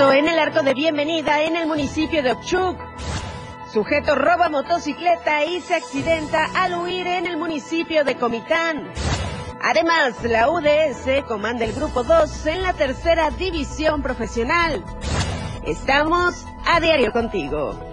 En el arco de bienvenida en el municipio de Ochuc. Sujeto roba motocicleta y se accidenta al huir en el municipio de Comitán. Además, la UDS comanda el grupo 2 en la tercera división profesional. Estamos a diario contigo.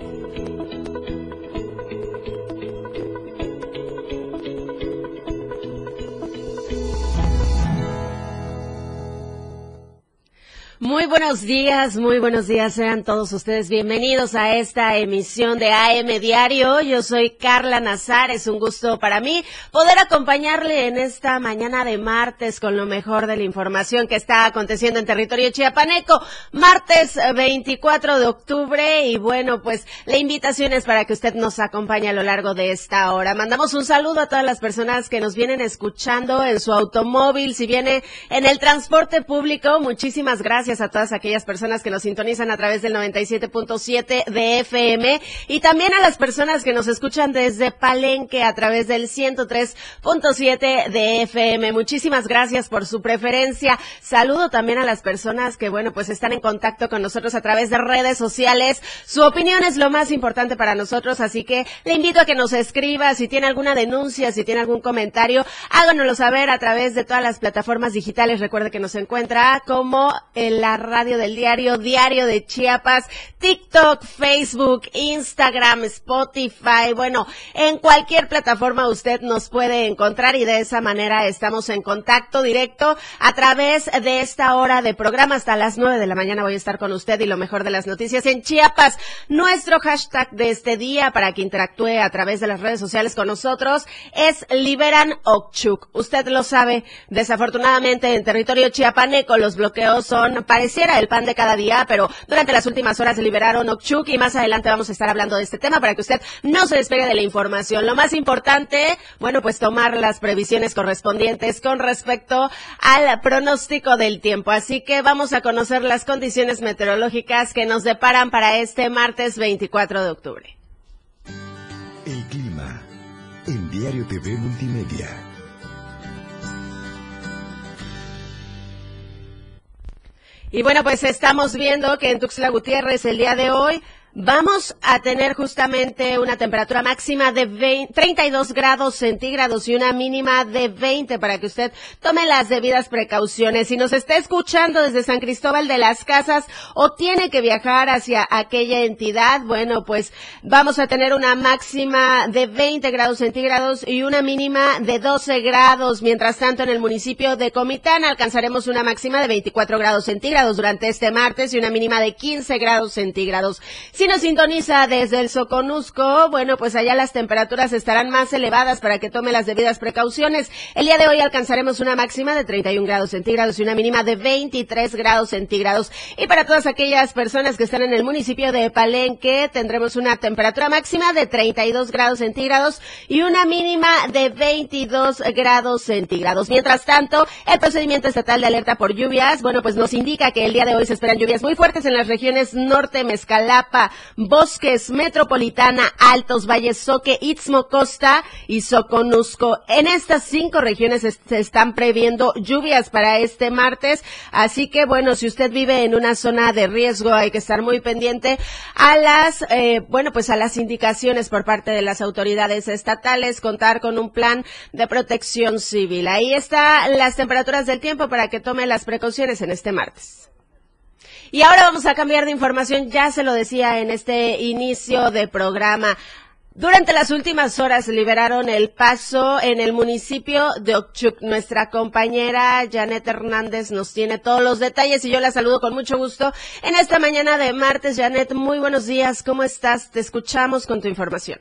Muy buenos días, muy buenos días, sean todos ustedes bienvenidos a esta emisión de AM Diario. Yo soy Carla Nazar, es un gusto para mí poder acompañarle en esta mañana de martes con lo mejor de la información que está aconteciendo en territorio chiapaneco. Martes 24 de octubre y bueno, pues la invitación es para que usted nos acompañe a lo largo de esta hora. Mandamos un saludo a todas las personas que nos vienen escuchando en su automóvil, si viene en el transporte público, muchísimas gracias a todas aquellas personas que nos sintonizan a través del 97.7 de FM y también a las personas que nos escuchan desde Palenque a través del 103.7 de FM. Muchísimas gracias por su preferencia. Saludo también a las personas que, bueno, pues están en contacto con nosotros a través de redes sociales. Su opinión es lo más importante para nosotros, así que le invito a que nos escriba si tiene alguna denuncia, si tiene algún comentario, háganoslo saber a través de todas las plataformas digitales. Recuerde que nos encuentra como el la radio del diario, Diario de Chiapas, TikTok, Facebook, Instagram, Spotify, bueno, en cualquier plataforma usted nos puede encontrar y de esa manera estamos en contacto directo a través de esta hora de programa hasta las nueve de la mañana voy a estar con usted y lo mejor de las noticias en Chiapas. Nuestro hashtag de este día para que interactúe a través de las redes sociales con nosotros es Liberan Okchuk. Usted lo sabe, desafortunadamente en territorio chiapaneco los bloqueos son el pan de cada día, pero durante las últimas horas se liberaron Okchuk y más adelante vamos a estar hablando de este tema para que usted no se despegue de la información. Lo más importante, bueno, pues tomar las previsiones correspondientes con respecto al pronóstico del tiempo. Así que vamos a conocer las condiciones meteorológicas que nos deparan para este martes 24 de octubre. El clima en Diario TV Multimedia. Y bueno, pues estamos viendo que en Tuxtla Gutiérrez el día de hoy Vamos a tener justamente una temperatura máxima de 32 grados centígrados y una mínima de 20 para que usted tome las debidas precauciones. Si nos está escuchando desde San Cristóbal de las Casas o tiene que viajar hacia aquella entidad, bueno, pues vamos a tener una máxima de 20 grados centígrados y una mínima de 12 grados. Mientras tanto, en el municipio de Comitán alcanzaremos una máxima de 24 grados centígrados durante este martes y una mínima de 15 grados centígrados. Nos sintoniza desde el Soconusco, bueno, pues allá las temperaturas estarán más elevadas para que tome las debidas precauciones. El día de hoy alcanzaremos una máxima de 31 grados centígrados y una mínima de 23 grados centígrados. Y para todas aquellas personas que están en el municipio de Palenque, tendremos una temperatura máxima de 32 grados centígrados y una mínima de 22 grados centígrados. Mientras tanto, el procedimiento estatal de alerta por lluvias, bueno, pues nos indica que el día de hoy se esperan lluvias muy fuertes en las regiones norte, Mezcalapa, Bosques, Metropolitana, Altos, Valles, Soque, Istmo, Costa y Soconusco. En estas cinco regiones se están previendo lluvias para este martes, así que bueno, si usted vive en una zona de riesgo hay que estar muy pendiente a las, eh, bueno, pues a las indicaciones por parte de las autoridades estatales, contar con un plan de protección civil. Ahí están las temperaturas del tiempo para que tome las precauciones en este martes. Y ahora vamos a cambiar de información, ya se lo decía en este inicio de programa. Durante las últimas horas liberaron el paso en el municipio de Ochuc. Nuestra compañera Janet Hernández nos tiene todos los detalles y yo la saludo con mucho gusto en esta mañana de martes. Janet, muy buenos días. ¿Cómo estás? Te escuchamos con tu información.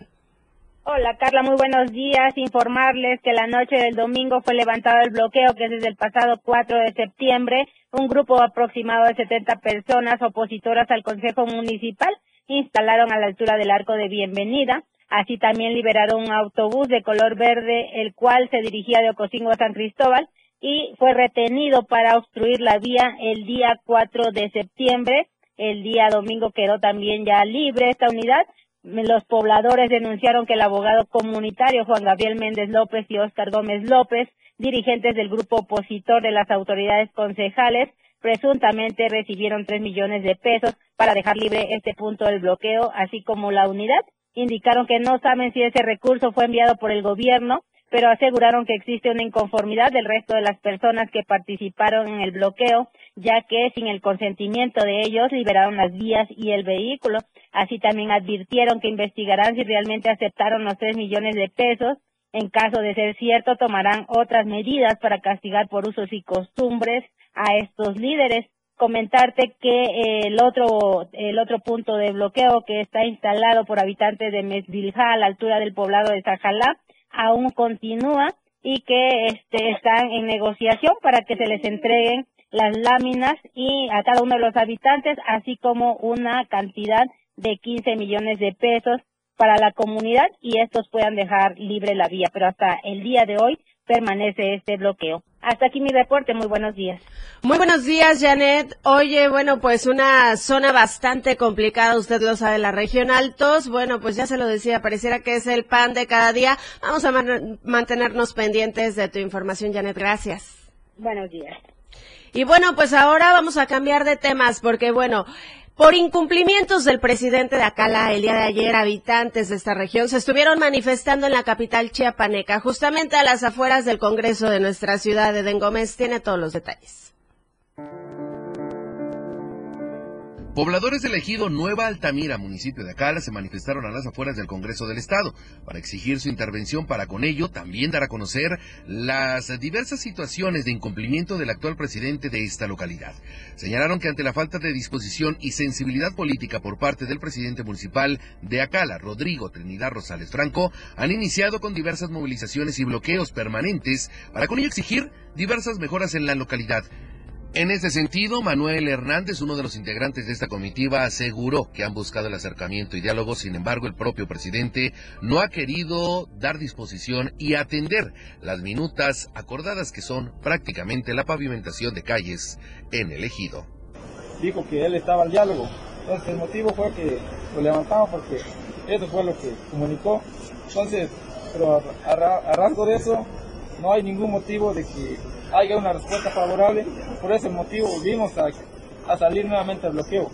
Hola Carla, muy buenos días. Informarles que la noche del domingo fue levantado el bloqueo que desde el pasado 4 de septiembre un grupo aproximado de 70 personas opositoras al Consejo Municipal instalaron a la altura del arco de bienvenida. Así también liberaron un autobús de color verde, el cual se dirigía de Ocosingo a San Cristóbal y fue retenido para obstruir la vía el día 4 de septiembre. El día domingo quedó también ya libre esta unidad. Los pobladores denunciaron que el abogado comunitario Juan Gabriel Méndez López y Óscar Gómez López dirigentes del grupo opositor de las autoridades concejales presuntamente recibieron tres millones de pesos para dejar libre este punto del bloqueo, así como la unidad. Indicaron que no saben si ese recurso fue enviado por el gobierno, pero aseguraron que existe una inconformidad del resto de las personas que participaron en el bloqueo, ya que sin el consentimiento de ellos liberaron las vías y el vehículo. Así también advirtieron que investigarán si realmente aceptaron los tres millones de pesos. En caso de ser cierto, tomarán otras medidas para castigar por usos y costumbres a estos líderes. Comentarte que eh, el otro el otro punto de bloqueo que está instalado por habitantes de Mesvilja a la altura del poblado de Sajalá aún continúa y que este, están en negociación para que se les entreguen las láminas y a cada uno de los habitantes, así como una cantidad de 15 millones de pesos para la comunidad y estos puedan dejar libre la vía. Pero hasta el día de hoy permanece este bloqueo. Hasta aquí mi reporte. Muy buenos días. Muy buenos días, Janet. Oye, bueno, pues una zona bastante complicada, usted lo sabe, la región Altos. Bueno, pues ya se lo decía, pareciera que es el pan de cada día. Vamos a mantenernos pendientes de tu información, Janet. Gracias. Buenos días. Y bueno, pues ahora vamos a cambiar de temas porque, bueno, por incumplimientos del presidente de Acala el día de ayer, habitantes de esta región se estuvieron manifestando en la capital chiapaneca, justamente a las afueras del Congreso de nuestra ciudad de Dengómez. Tiene todos los detalles. Pobladores del ejido Nueva Altamira, municipio de Acala, se manifestaron a las afueras del Congreso del Estado para exigir su intervención para con ello también dar a conocer las diversas situaciones de incumplimiento del actual presidente de esta localidad. Señalaron que ante la falta de disposición y sensibilidad política por parte del presidente municipal de Acala, Rodrigo Trinidad Rosales Franco, han iniciado con diversas movilizaciones y bloqueos permanentes para con ello exigir diversas mejoras en la localidad. En ese sentido, Manuel Hernández, uno de los integrantes de esta comitiva, aseguró que han buscado el acercamiento y diálogo, sin embargo, el propio presidente no ha querido dar disposición y atender las minutas acordadas que son prácticamente la pavimentación de calles en el ejido. Dijo que él estaba al diálogo, entonces el motivo fue que lo levantamos porque eso fue lo que comunicó. Entonces, pero a, a rasgo de eso, no hay ningún motivo de que haya una respuesta favorable. Por ese motivo volvimos a, salir nuevamente al bloqueo,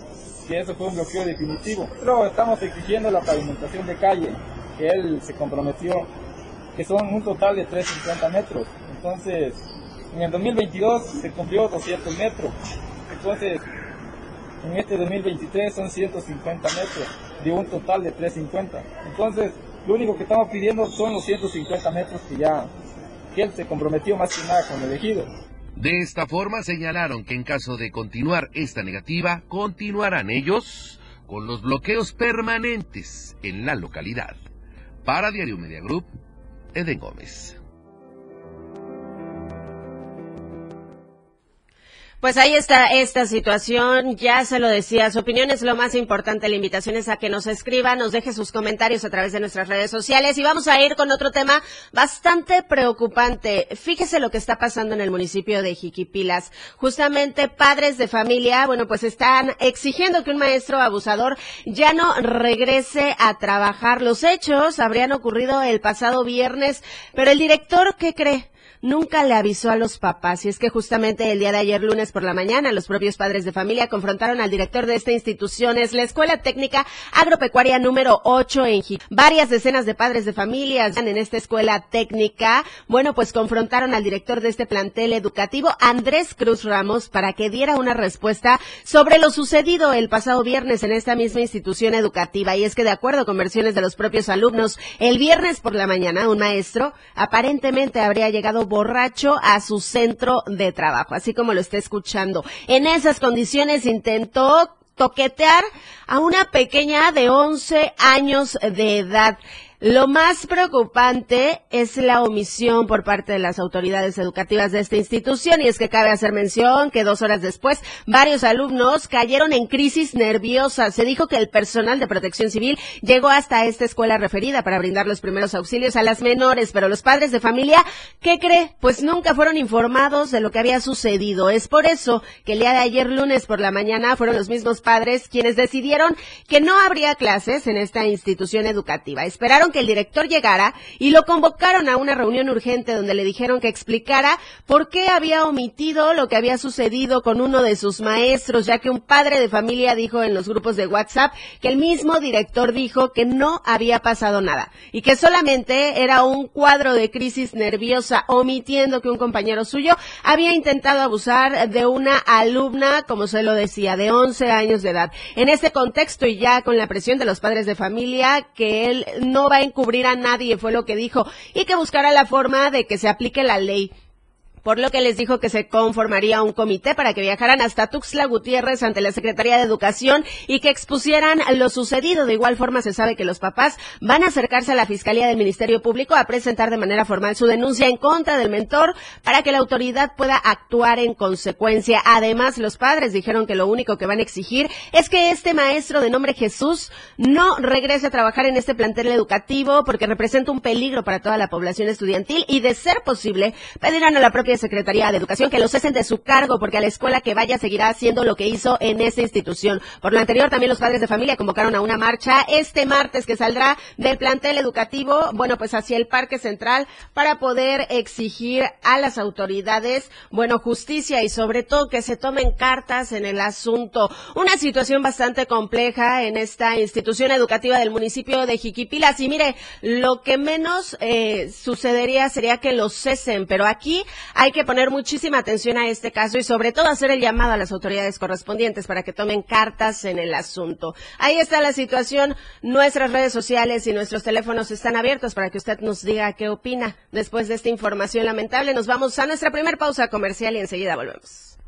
que eso fue un bloqueo definitivo. Pero estamos exigiendo la pavimentación de calle, que él se comprometió, que son un total de 350 metros. Entonces, en el 2022 se cumplió 200 metros. Entonces, en este 2023 son 150 metros, de un total de 350. Entonces, lo único que estamos pidiendo son los 150 metros que ya él se comprometió más que nada con el. De esta forma señalaron que en caso de continuar esta negativa, continuarán ellos con los bloqueos permanentes en la localidad. Para Diario Media Group, Eden Gómez. Pues ahí está esta situación, ya se lo decía, su opinión es lo más importante, la invitación es a que nos escriba, nos deje sus comentarios a través de nuestras redes sociales y vamos a ir con otro tema bastante preocupante. Fíjese lo que está pasando en el municipio de Jiquipilas. Justamente padres de familia, bueno, pues están exigiendo que un maestro abusador ya no regrese a trabajar. Los hechos habrían ocurrido el pasado viernes, pero el director, ¿qué cree? Nunca le avisó a los papás. Y es que justamente el día de ayer, lunes por la mañana, los propios padres de familia confrontaron al director de esta institución. Es la Escuela Técnica Agropecuaria número 8 en Jiquipilas. Varias decenas de padres de familia en esta escuela técnica. Bueno, pues confrontaron al director de este plantel educativo, Andrés Cruz Ramos, para que diera una respuesta sobre lo sucedido el pasado viernes en esta misma institución educativa. Y es que de acuerdo con versiones de los propios alumnos, el viernes por la mañana, un maestro aparentemente habría llegado borracho a su centro de trabajo, así como lo está escuchando. En esas condiciones intentó toquetear a una pequeña de 11 años de edad. Lo más preocupante es la omisión por parte de las autoridades educativas de esta institución y es que cabe hacer mención que dos horas después varios alumnos cayeron en crisis nerviosa. Se dijo que el personal de protección civil llegó hasta esta escuela referida para brindar los primeros auxilios a las menores, pero los padres de familia, ¿qué cree? Pues nunca fueron informados de lo que había sucedido. Es por eso que el día de ayer lunes por la mañana fueron los mismos padres quienes decidieron que no habría clases en esta institución educativa. Esperaron que el director llegara y lo convocaron a una reunión urgente donde le dijeron que explicara por qué había omitido lo que había sucedido con uno de sus maestros, ya que un padre de familia dijo en los grupos de WhatsApp que el mismo director dijo que no había pasado nada y que solamente era un cuadro de crisis nerviosa, omitiendo que un compañero suyo había intentado abusar de una alumna, como se lo decía, de 11 años de edad. En este contexto y ya con la presión de los padres de familia, que él no va a encubrir a nadie, fue lo que dijo, y que buscará la forma de que se aplique la ley por lo que les dijo que se conformaría un comité para que viajaran hasta Tuxtla Gutiérrez ante la Secretaría de Educación y que expusieran lo sucedido. De igual forma se sabe que los papás van a acercarse a la Fiscalía del Ministerio Público a presentar de manera formal su denuncia en contra del mentor para que la autoridad pueda actuar en consecuencia. Además, los padres dijeron que lo único que van a exigir es que este maestro de nombre Jesús no regrese a trabajar en este plantel educativo porque representa un peligro para toda la población estudiantil y de ser posible pedirán a la propia Secretaría de Educación que lo cesen de su cargo porque a la escuela que vaya seguirá haciendo lo que hizo en esa institución. Por lo anterior, también los padres de familia convocaron a una marcha este martes que saldrá del plantel educativo, bueno, pues hacia el Parque Central para poder exigir a las autoridades, bueno, justicia y sobre todo que se tomen cartas en el asunto. Una situación bastante compleja en esta institución educativa del municipio de Jiquipilas. Y mire, lo que menos eh, sucedería sería que los cesen, pero aquí hay que poner muchísima atención a este caso y sobre todo hacer el llamado a las autoridades correspondientes para que tomen cartas en el asunto. Ahí está la situación. Nuestras redes sociales y nuestros teléfonos están abiertos para que usted nos diga qué opina. Después de esta información lamentable, nos vamos a nuestra primera pausa comercial y enseguida volvemos.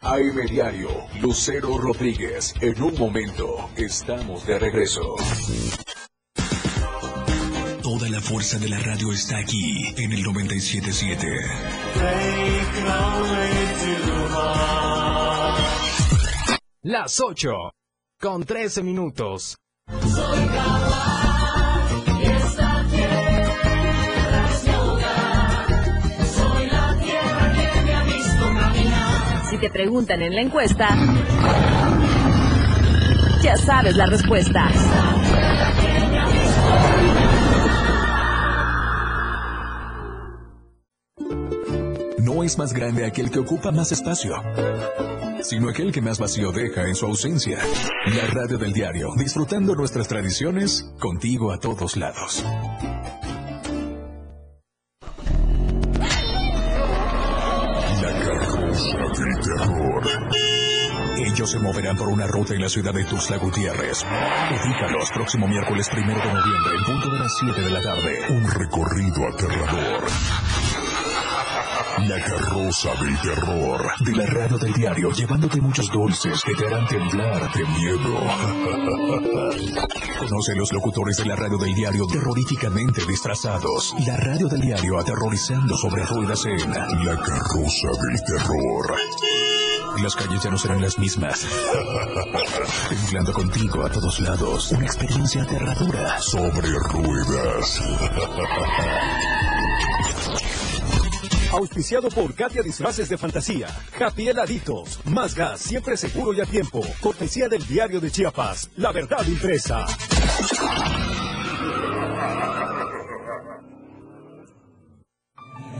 AM Diario, Lucero Rodríguez. En un momento, estamos de regreso. La fuerza de la radio está aquí en el 977. Las 8 con 13 minutos. Si te preguntan en la encuesta, ya sabes la respuesta. Es más grande aquel que ocupa más espacio, sino aquel que más vacío deja en su ausencia. La radio del diario, disfrutando nuestras tradiciones, contigo a todos lados. La carroza del terror. Ellos se moverán por una ruta en la ciudad de Tuxtla Gutiérrez. Ubícalos próximo miércoles primero de noviembre en punto de las 7 de la tarde. Un recorrido aterrador. La carroza del terror de la radio del diario, llevándote muchos dulces que te harán temblar de miedo. Conoce los locutores de la radio del diario terroríficamente disfrazados. La radio del diario aterrorizando sobre ruedas en La carroza del terror. Las calles ya no serán las mismas. Temblando contigo a todos lados. Una experiencia aterradora sobre ruedas. Auspiciado por Katia Disfraces de Fantasía. Happy Heladitos. Más gas, siempre seguro y a tiempo. Cortesía del Diario de Chiapas. La verdad impresa.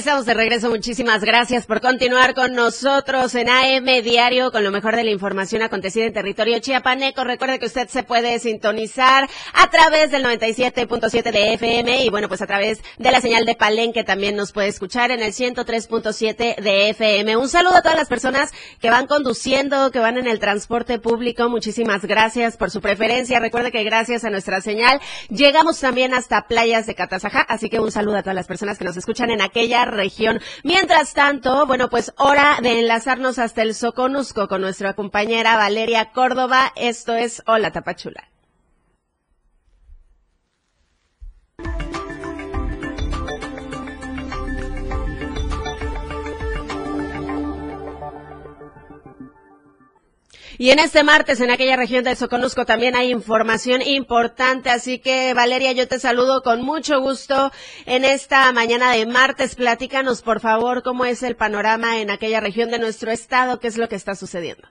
Estamos de regreso. Muchísimas gracias por continuar con nosotros en AM Diario con lo mejor de la información acontecida en territorio chiapaneco. Recuerde que usted se puede sintonizar a través del 97.7 de FM y bueno, pues a través de la señal de Palenque también nos puede escuchar en el 103.7 de FM. Un saludo a todas las personas que van conduciendo, que van en el transporte público. Muchísimas gracias por su preferencia. Recuerde que gracias a nuestra señal llegamos también hasta playas de Catazajá. Así que un saludo a todas las personas que nos escuchan en aquella región. Mientras tanto, bueno, pues hora de enlazarnos hasta el Soconusco con nuestra compañera Valeria Córdoba. Esto es Hola Tapachula. Y en este martes, en aquella región del Soconusco, también hay información importante. Así que, Valeria, yo te saludo con mucho gusto en esta mañana de martes. Platícanos, por favor, cómo es el panorama en aquella región de nuestro estado, qué es lo que está sucediendo.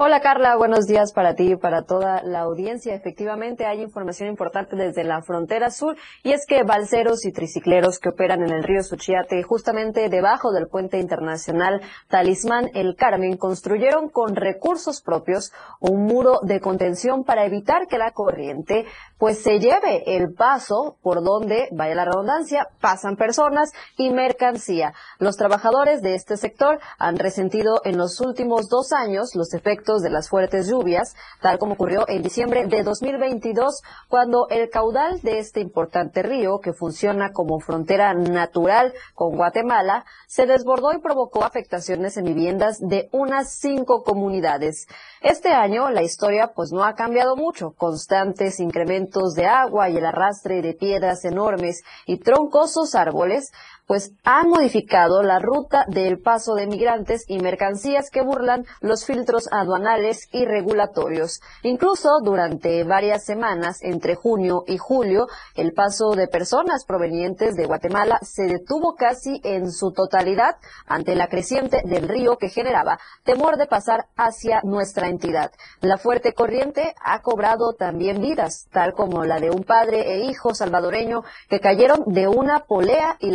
Hola Carla, buenos días para ti y para toda la audiencia. Efectivamente hay información importante desde la frontera sur y es que balseros y tricicleros que operan en el río Suchiate, justamente debajo del puente internacional Talismán El Carmen, construyeron con recursos propios un muro de contención para evitar que la corriente pues se lleve el paso por donde, vaya la redundancia, pasan personas y mercancía. Los trabajadores de este sector han resentido en los últimos dos años los efectos de las fuertes lluvias, tal como ocurrió en diciembre de 2022, cuando el caudal de este importante río, que funciona como frontera natural con Guatemala, se desbordó y provocó afectaciones en viviendas de unas cinco comunidades. Este año la historia pues no ha cambiado mucho, constantes incrementos de agua y el arrastre de piedras enormes y troncosos árboles pues han modificado la ruta del paso de migrantes y mercancías que burlan los filtros aduanales y regulatorios. Incluso durante varias semanas, entre junio y julio, el paso de personas provenientes de Guatemala se detuvo casi en su totalidad ante la creciente del río que generaba temor de pasar hacia nuestra entidad. La fuerte corriente ha cobrado también vidas, tal como la de un padre e hijo salvadoreño que cayeron de una polea y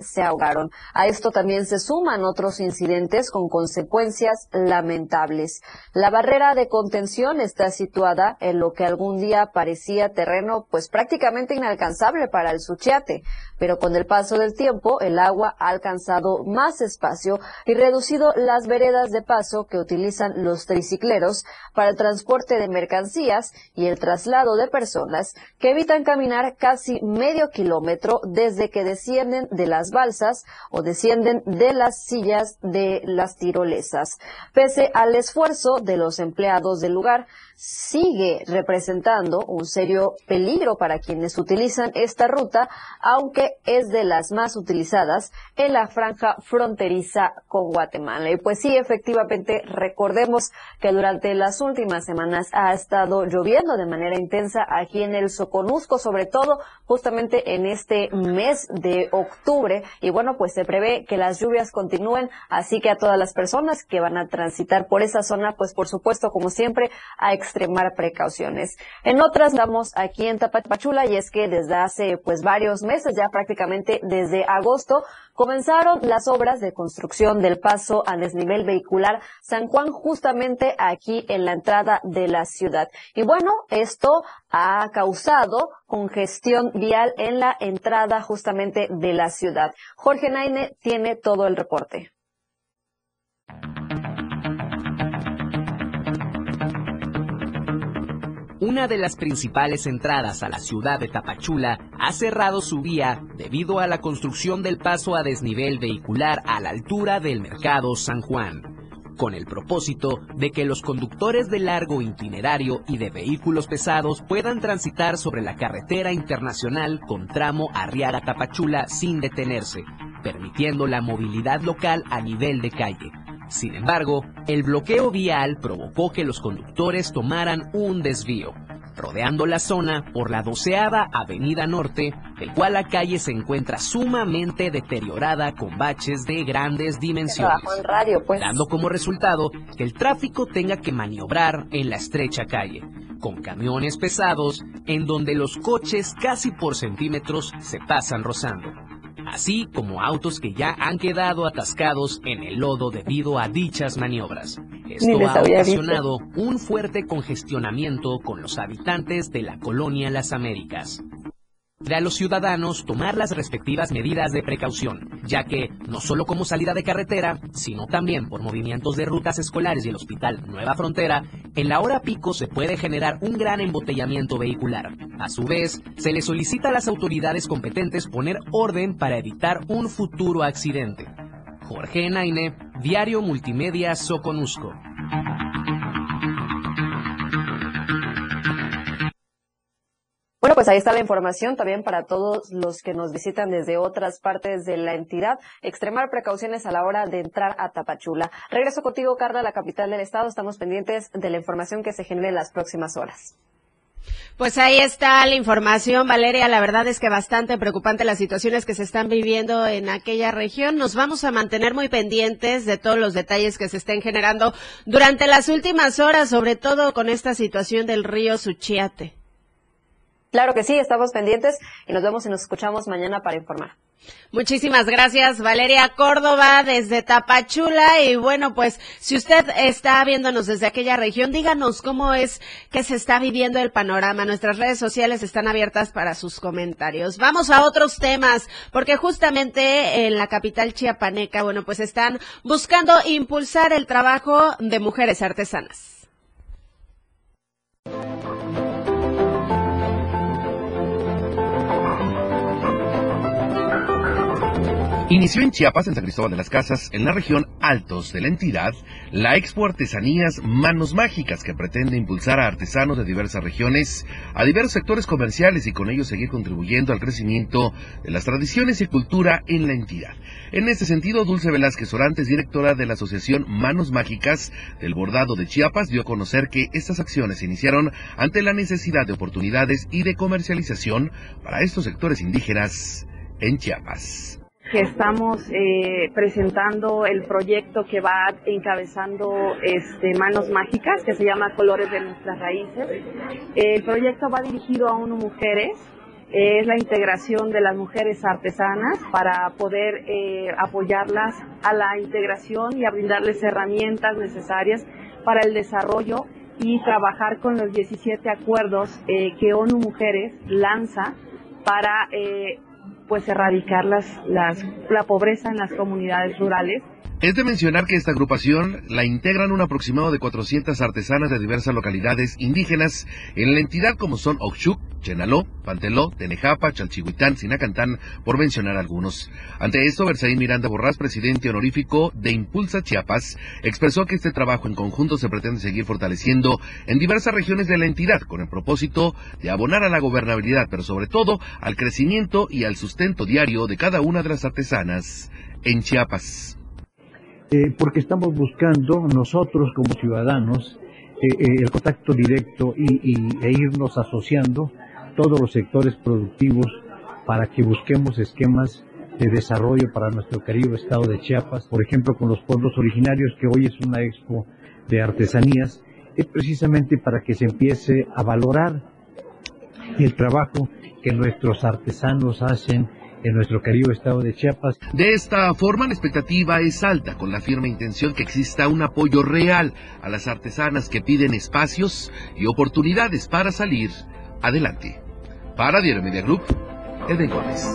se ahogaron. A esto también se suman otros incidentes con consecuencias lamentables. La barrera de contención está situada en lo que algún día parecía terreno pues prácticamente inalcanzable para el Suchiate, pero con el paso del tiempo el agua ha alcanzado más espacio y reducido las veredas de paso que utilizan los tricicleros para el transporte de mercancías y el traslado de personas que evitan caminar casi medio kilómetro desde que descienden de las balsas o descienden de las sillas de las tirolesas. Pese al esfuerzo de los empleados del lugar, sigue representando un serio peligro para quienes utilizan esta ruta, aunque es de las más utilizadas en la franja fronteriza con Guatemala. Y pues sí, efectivamente, recordemos que durante las últimas semanas ha estado lloviendo de manera intensa aquí en el Soconusco, sobre todo justamente en este mes de octubre. Y bueno, pues se prevé que las lluvias continúen, así que a todas las personas que van a transitar por esa zona, pues por supuesto, como siempre, a extremar precauciones. En otras vamos aquí en Tapachula y es que desde hace pues varios meses, ya prácticamente desde agosto, comenzaron las obras de construcción del paso a desnivel vehicular San Juan justamente aquí en la entrada de la ciudad. Y bueno, esto ha causado congestión vial en la entrada justamente de la ciudad. Jorge Naine tiene todo el reporte. Una de las principales entradas a la ciudad de Tapachula ha cerrado su vía debido a la construcción del paso a desnivel vehicular a la altura del mercado San Juan, con el propósito de que los conductores de largo itinerario y de vehículos pesados puedan transitar sobre la carretera internacional con tramo Arriaga-Tapachula sin detenerse, permitiendo la movilidad local a nivel de calle sin embargo, el bloqueo vial provocó que los conductores tomaran un desvío, rodeando la zona por la doceava Avenida Norte, del cual la calle se encuentra sumamente deteriorada con baches de grandes dimensiones, pues. dando como resultado que el tráfico tenga que maniobrar en la estrecha calle, con camiones pesados en donde los coches casi por centímetros se pasan rozando. Así como autos que ya han quedado atascados en el lodo debido a dichas maniobras. Esto ha ocasionado un fuerte congestionamiento con los habitantes de la colonia Las Américas a los ciudadanos tomar las respectivas medidas de precaución, ya que no solo como salida de carretera, sino también por movimientos de rutas escolares y el Hospital Nueva Frontera, en la hora pico se puede generar un gran embotellamiento vehicular. A su vez, se le solicita a las autoridades competentes poner orden para evitar un futuro accidente. Jorge Naine, Diario Multimedia Soconusco. Bueno, pues ahí está la información también para todos los que nos visitan desde otras partes de la entidad. Extremar precauciones a la hora de entrar a Tapachula. Regreso contigo, Carla, a la capital del estado. Estamos pendientes de la información que se genere en las próximas horas. Pues ahí está la información, Valeria. La verdad es que bastante preocupante las situaciones que se están viviendo en aquella región. Nos vamos a mantener muy pendientes de todos los detalles que se estén generando durante las últimas horas, sobre todo con esta situación del río Suchiate. Claro que sí, estamos pendientes y nos vemos y nos escuchamos mañana para informar. Muchísimas gracias, Valeria Córdoba, desde Tapachula. Y bueno, pues si usted está viéndonos desde aquella región, díganos cómo es que se está viviendo el panorama. Nuestras redes sociales están abiertas para sus comentarios. Vamos a otros temas, porque justamente en la capital chiapaneca, bueno, pues están buscando impulsar el trabajo de mujeres artesanas. Inició en Chiapas, en San Cristóbal de las Casas, en la región Altos de la entidad, la Expo Artesanías Manos Mágicas, que pretende impulsar a artesanos de diversas regiones, a diversos sectores comerciales y con ello seguir contribuyendo al crecimiento de las tradiciones y cultura en la entidad. En este sentido, Dulce Velázquez Orantes, directora de la Asociación Manos Mágicas del Bordado de Chiapas, dio a conocer que estas acciones se iniciaron ante la necesidad de oportunidades y de comercialización para estos sectores indígenas en Chiapas que estamos eh, presentando el proyecto que va encabezando este, Manos Mágicas, que se llama Colores de nuestras raíces. El proyecto va dirigido a uno mujeres, es la integración de las mujeres artesanas para poder eh, apoyarlas a la integración y a brindarles herramientas necesarias para el desarrollo y trabajar con los 17 acuerdos eh, que ONU Mujeres lanza para pues erradicar las, las, la pobreza en las comunidades rurales es de mencionar que esta agrupación la integran un aproximado de 400 artesanas de diversas localidades indígenas en la entidad como son Oxchuc, Chenaló, Panteló, Tenejapa, Chalchihuitán, Sinacantán, por mencionar algunos. Ante esto, Bersaín Miranda Borrás, presidente honorífico de Impulsa Chiapas, expresó que este trabajo en conjunto se pretende seguir fortaleciendo en diversas regiones de la entidad con el propósito de abonar a la gobernabilidad, pero sobre todo al crecimiento y al sustento diario de cada una de las artesanas en Chiapas. Eh, porque estamos buscando nosotros como ciudadanos eh, eh, el contacto directo y, e irnos asociando todos los sectores productivos para que busquemos esquemas de desarrollo para nuestro querido estado de Chiapas, por ejemplo con los pueblos originarios, que hoy es una expo de artesanías, es precisamente para que se empiece a valorar el trabajo que nuestros artesanos hacen en nuestro querido estado de Chiapas. De esta forma, la expectativa es alta, con la firme intención que exista un apoyo real a las artesanas que piden espacios y oportunidades para salir adelante. Para Diario Media Group, Eden Gómez.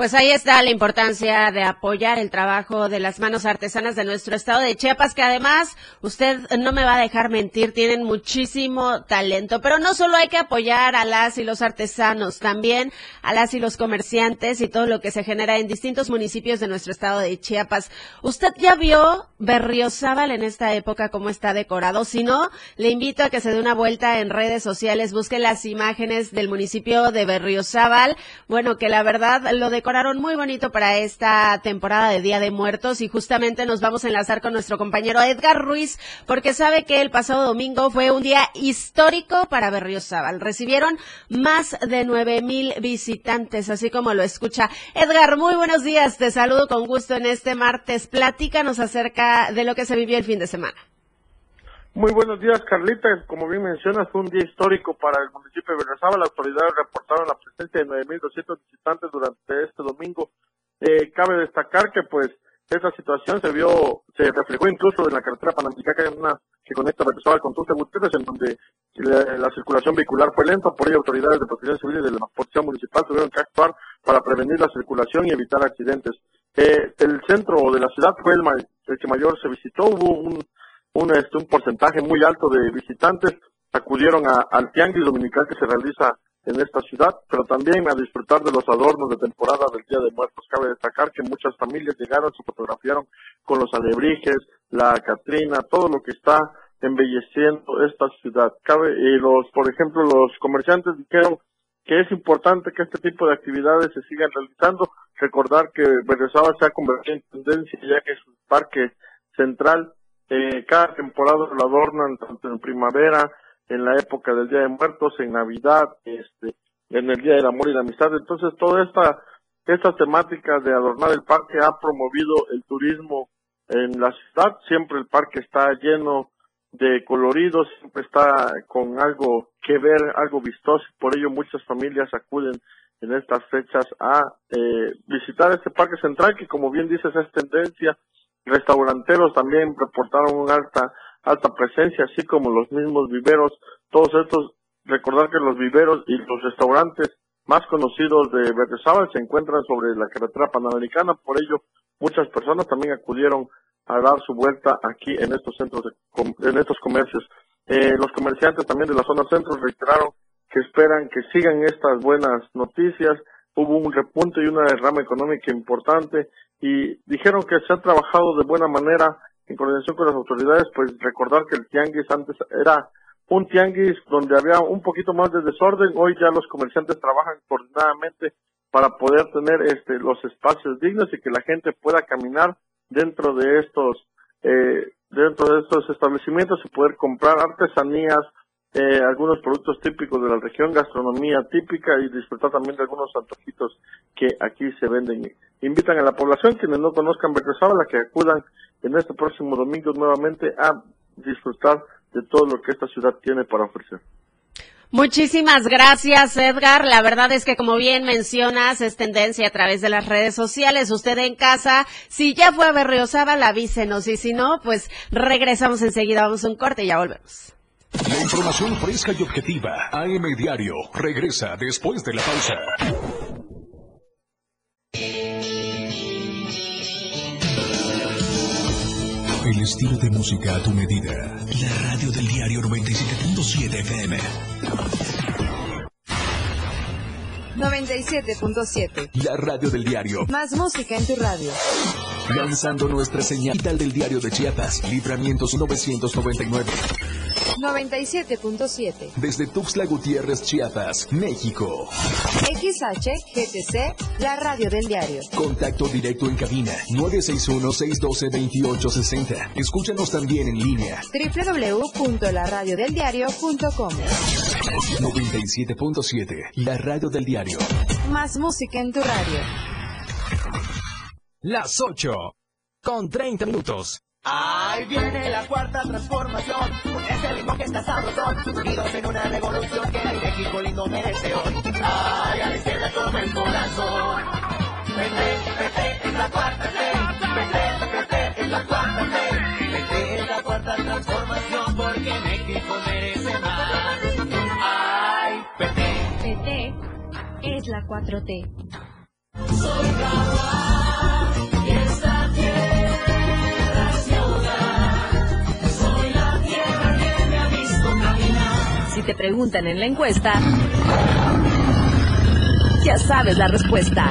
Pues ahí está la importancia de apoyar el trabajo de las manos artesanas de nuestro estado de Chiapas, que además, usted no me va a dejar mentir, tienen muchísimo talento. Pero no solo hay que apoyar a las y los artesanos, también a las y los comerciantes y todo lo que se genera en distintos municipios de nuestro estado de Chiapas. ¿Usted ya vio Berriozábal en esta época cómo está decorado? Si no, le invito a que se dé una vuelta en redes sociales, busque las imágenes del municipio de Berriozábal. Bueno, que la verdad lo decoraron decoraron muy bonito para esta temporada de Día de Muertos y justamente nos vamos a enlazar con nuestro compañero Edgar Ruiz porque sabe que el pasado domingo fue un día histórico para Berriozábal. Recibieron más de nueve mil visitantes, así como lo escucha. Edgar, muy buenos días. Te saludo con gusto en este martes. Platícanos acerca de lo que se vivió el fin de semana. Muy buenos días, Carlita. Como bien mencionas, fue un día histórico para el municipio de Berrizaba. Las autoridades reportaron la presencia de 9.200 visitantes durante este domingo. Eh, cabe destacar que, pues, esta situación se vio, se reflejó incluso en la carretera una, que conecta Berrizaba con Tuste Gutiérrez, en donde la, circulación vehicular fue lenta. Por ello, autoridades de protección civil y de la policía municipal tuvieron que actuar para prevenir la circulación y evitar accidentes. Eh, el centro de la ciudad fue el, el que mayor se visitó. Hubo un un, este, un porcentaje muy alto de visitantes acudieron al tianguis dominical que se realiza en esta ciudad, pero también a disfrutar de los adornos de temporada del Día de Muertos. Cabe destacar que muchas familias llegaron, se fotografiaron con los alebrijes, la Catrina, todo lo que está embelleciendo esta ciudad. Cabe, y los, por ejemplo, los comerciantes dijeron que es importante que este tipo de actividades se sigan realizando. Recordar que Berezaba se ha convertido en tendencia ya que es un parque central eh, cada temporada lo adornan tanto en primavera, en la época del Día de Muertos, en Navidad, este, en el Día del Amor y la Amistad. Entonces, toda esta, esta temática de adornar el parque ha promovido el turismo en la ciudad. Siempre el parque está lleno de coloridos, siempre está con algo que ver, algo vistoso. Por ello, muchas familias acuden en estas fechas a eh, visitar este parque central que, como bien dices, es tendencia Restauranteros también reportaron una alta, alta presencia, así como los mismos viveros. Todos estos, recordar que los viveros y los restaurantes más conocidos de Berrezabal se encuentran sobre la carretera panamericana, por ello muchas personas también acudieron a dar su vuelta aquí en estos centros, de, en estos comercios. Eh, los comerciantes también de la zona centro reiteraron que esperan que sigan estas buenas noticias. Hubo un repunte y una derrama económica importante y dijeron que se ha trabajado de buena manera en coordinación con las autoridades, pues recordar que el tianguis antes era un tianguis donde había un poquito más de desorden, hoy ya los comerciantes trabajan coordinadamente para poder tener este los espacios dignos y que la gente pueda caminar dentro de estos eh, dentro de estos establecimientos y poder comprar artesanías, eh, algunos productos típicos de la región, gastronomía típica y disfrutar también de algunos antojitos que aquí se venden. Invitan a la población, quienes no conozcan a que acudan en este próximo domingo nuevamente a disfrutar de todo lo que esta ciudad tiene para ofrecer. Muchísimas gracias, Edgar. La verdad es que, como bien mencionas, es tendencia a través de las redes sociales. Usted en casa, si ya fue a Berriozábal, avísenos. Y si no, pues regresamos enseguida. Vamos a un corte y ya volvemos. La información fresca y objetiva. AM Diario. Regresa después de la pausa. El estilo de música a tu medida. La radio del diario 97.7 FM. 97.7. La radio del diario. Más música en tu radio. Lanzando nuestra señal del diario de Chiapas. Libramientos 999. 97.7. Desde Tuxtla Gutiérrez, Chiapas, México. XHGTC, la radio del diario. Contacto directo en cabina 961-612-2860. Escúchanos también en línea. www.laradiodeldiario.com 97.7, la radio del diario. Más música en tu radio. Las 8, con 30 minutos. Ahí viene la cuarta transformación, ese ritmo que está sabrosón, unidos en una revolución que el México lindo merece hoy. Ay, a la izquierda toma el corazón. Vete, vete, es la cuarta ley. Vete, vete, es la cuarta ley. Vete, es la cuarta transformación porque México merece más. Ay, vete. Vete, es la 4T. Si te preguntan en la encuesta, ya sabes la respuesta.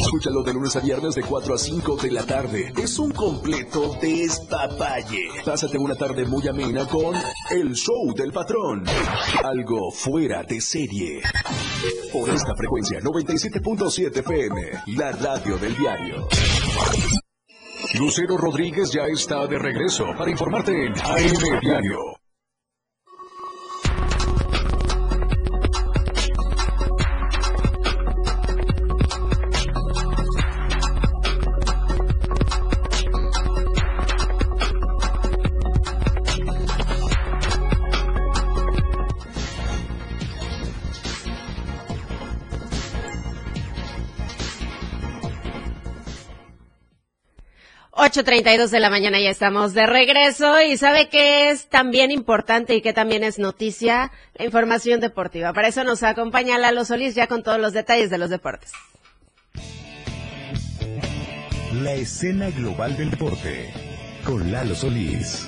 Escúchalo de lunes a viernes de 4 a 5 de la tarde. Es un completo despapalle. Pásate una tarde muy amena con El Show del Patrón. Algo fuera de serie. Por esta frecuencia 97.7 FM, la radio del diario. Lucero Rodríguez ya está de regreso para informarte en AM Diario. 8.32 de la mañana ya estamos de regreso y sabe que es también importante y que también es noticia la información deportiva. Para eso nos acompaña Lalo Solís ya con todos los detalles de los deportes. La escena global del deporte con Lalo Solís.